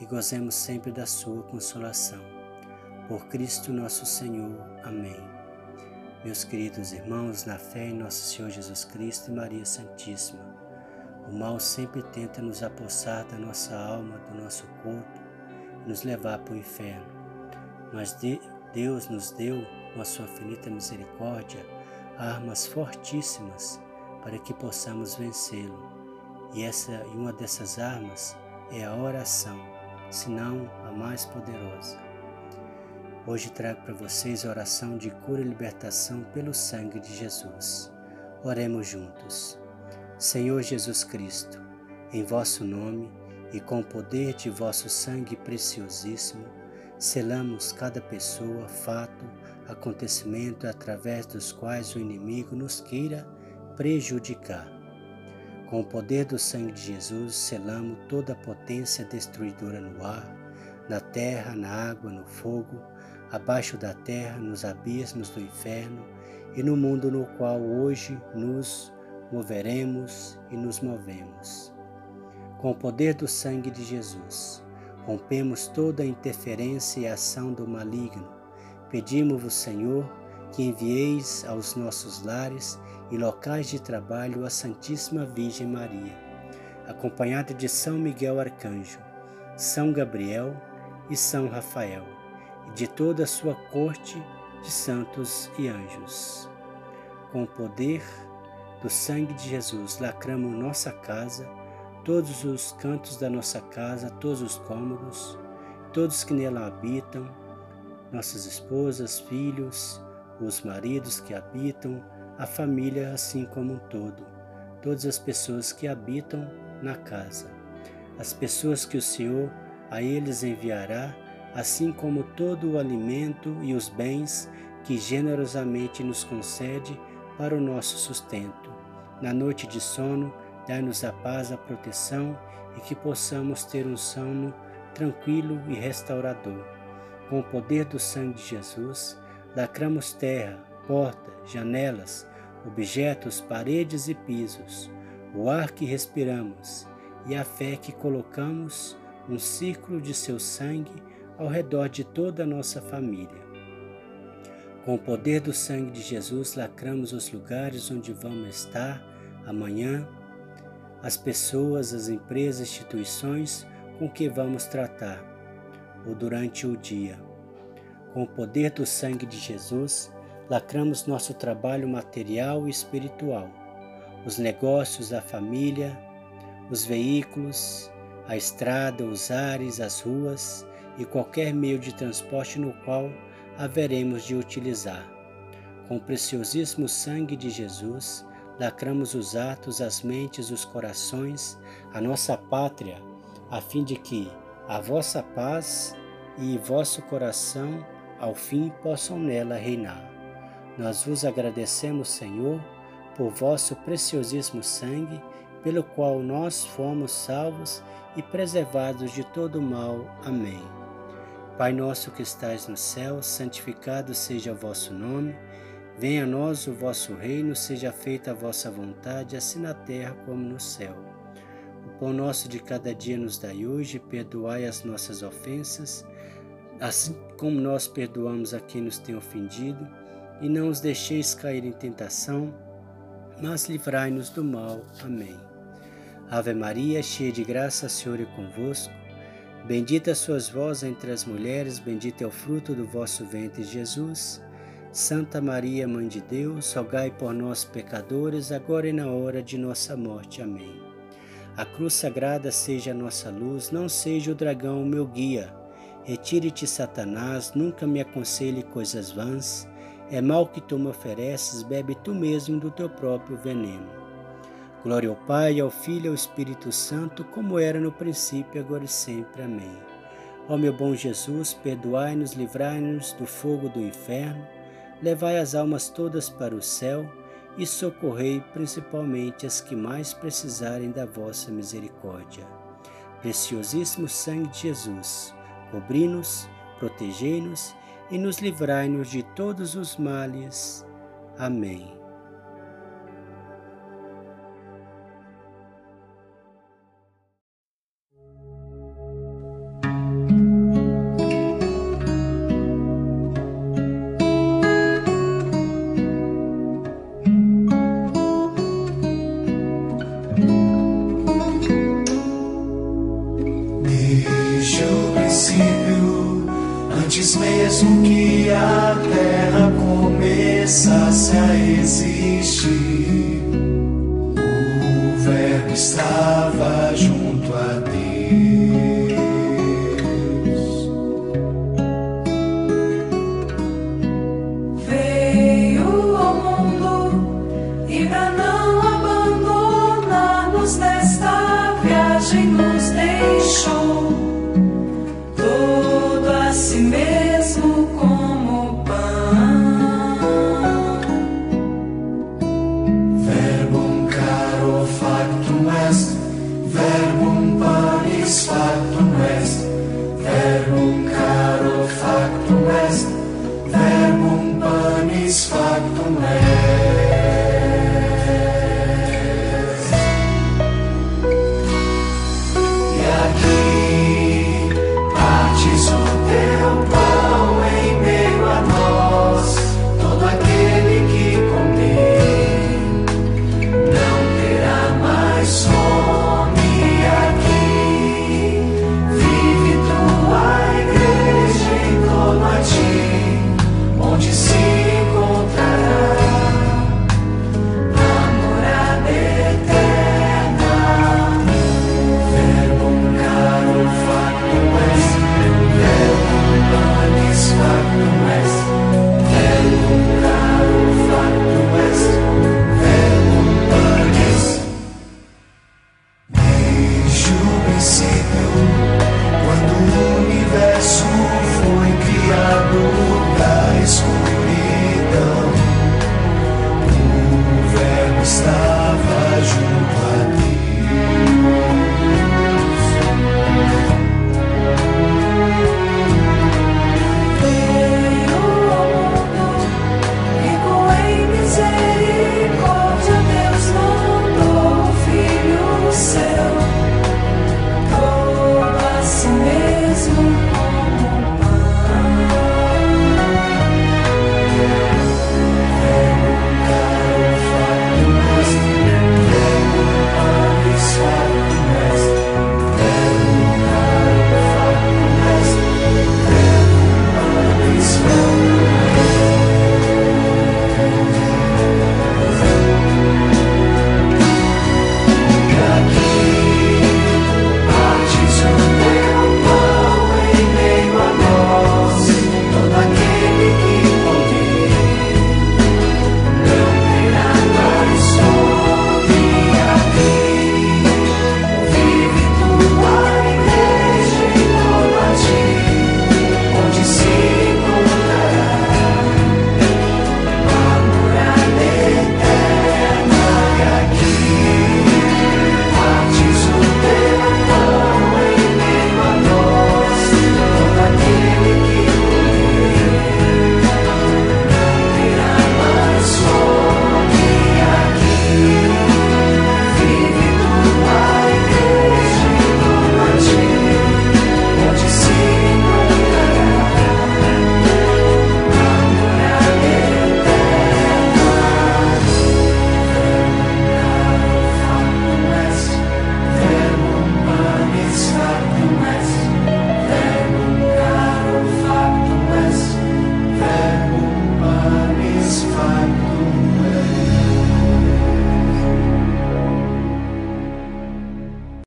e gozemos sempre da sua consolação. Por Cristo nosso Senhor. Amém. Meus queridos irmãos, na fé em nosso Senhor Jesus Cristo e Maria Santíssima, o mal sempre tenta nos apossar da nossa alma, do nosso corpo e nos levar para o inferno. Mas Deus nos deu, com a sua infinita misericórdia, armas fortíssimas para que possamos vencê-lo. E essa e uma dessas armas é a oração senão a mais poderosa. Hoje trago para vocês a oração de cura e libertação pelo sangue de Jesus. Oremos juntos. Senhor Jesus Cristo, em vosso nome e com o poder de vosso sangue preciosíssimo, selamos cada pessoa, fato, acontecimento através dos quais o inimigo nos queira prejudicar com o poder do sangue de Jesus, selamos toda a potência destruidora no ar, na terra, na água, no fogo, abaixo da terra, nos abismos do inferno e no mundo no qual hoje nos moveremos e nos movemos. Com o poder do sangue de Jesus, rompemos toda a interferência e ação do maligno. Pedimos-vos, Senhor, que envieis aos nossos lares e locais de trabalho a Santíssima Virgem Maria, acompanhada de São Miguel Arcanjo, São Gabriel e São Rafael, e de toda a sua corte de santos e anjos. Com o poder do sangue de Jesus, lacramos nossa casa, todos os cantos da nossa casa, todos os cômodos, todos que nela habitam, nossas esposas, filhos, os maridos que habitam, a família assim como um todo, todas as pessoas que habitam na casa, as pessoas que o Senhor a eles enviará, assim como todo o alimento e os bens que generosamente nos concede para o nosso sustento. Na noite de sono, dá-nos a paz, a proteção e que possamos ter um sono tranquilo e restaurador. Com o poder do sangue de Jesus, lacramos terra, porta, janelas, objetos, paredes e pisos, o ar que respiramos e a fé que colocamos um círculo de seu sangue ao redor de toda a nossa família. Com o poder do sangue de Jesus, lacramos os lugares onde vamos estar amanhã, as pessoas, as empresas, instituições com que vamos tratar, ou durante o dia. Com o poder do sangue de Jesus, lacramos nosso trabalho material e espiritual, os negócios, a família, os veículos, a estrada, os ares, as ruas e qualquer meio de transporte no qual haveremos de utilizar. Com o preciosíssimo sangue de Jesus, lacramos os atos, as mentes, os corações, a nossa pátria, a fim de que a vossa paz e vosso coração ao fim possam nela reinar. Nós vos agradecemos, Senhor, por vosso preciosíssimo sangue, pelo qual nós fomos salvos e preservados de todo mal. Amém. Pai nosso que estais no céu, santificado seja o vosso nome. Venha a nós o vosso reino, seja feita a vossa vontade, assim na terra como no céu. O pão nosso de cada dia nos dai hoje, perdoai as nossas ofensas, assim como nós perdoamos a quem nos tem ofendido e não os deixeis cair em tentação, mas livrai-nos do mal. Amém. Ave Maria, cheia de graça, o Senhor é convosco. Bendita sois vós entre as mulheres, bendito é o fruto do vosso ventre, Jesus. Santa Maria, Mãe de Deus, rogai por nós, pecadores, agora e na hora de nossa morte. Amém. A cruz sagrada seja a nossa luz, não seja o dragão o meu guia. Retire-te, Satanás, nunca me aconselhe coisas vãs é mal que tu me ofereces, bebe tu mesmo do teu próprio veneno. Glória ao Pai, ao Filho e ao Espírito Santo, como era no princípio, agora e sempre. Amém. Ó meu bom Jesus, perdoai-nos, livrai-nos do fogo do inferno, levai as almas todas para o céu e socorrei principalmente as que mais precisarem da vossa misericórdia. Preciosíssimo sangue de Jesus, cobri-nos, protegei-nos e nos livrai-nos de todos os males. Amém. Antes mesmo que a terra começasse a existir.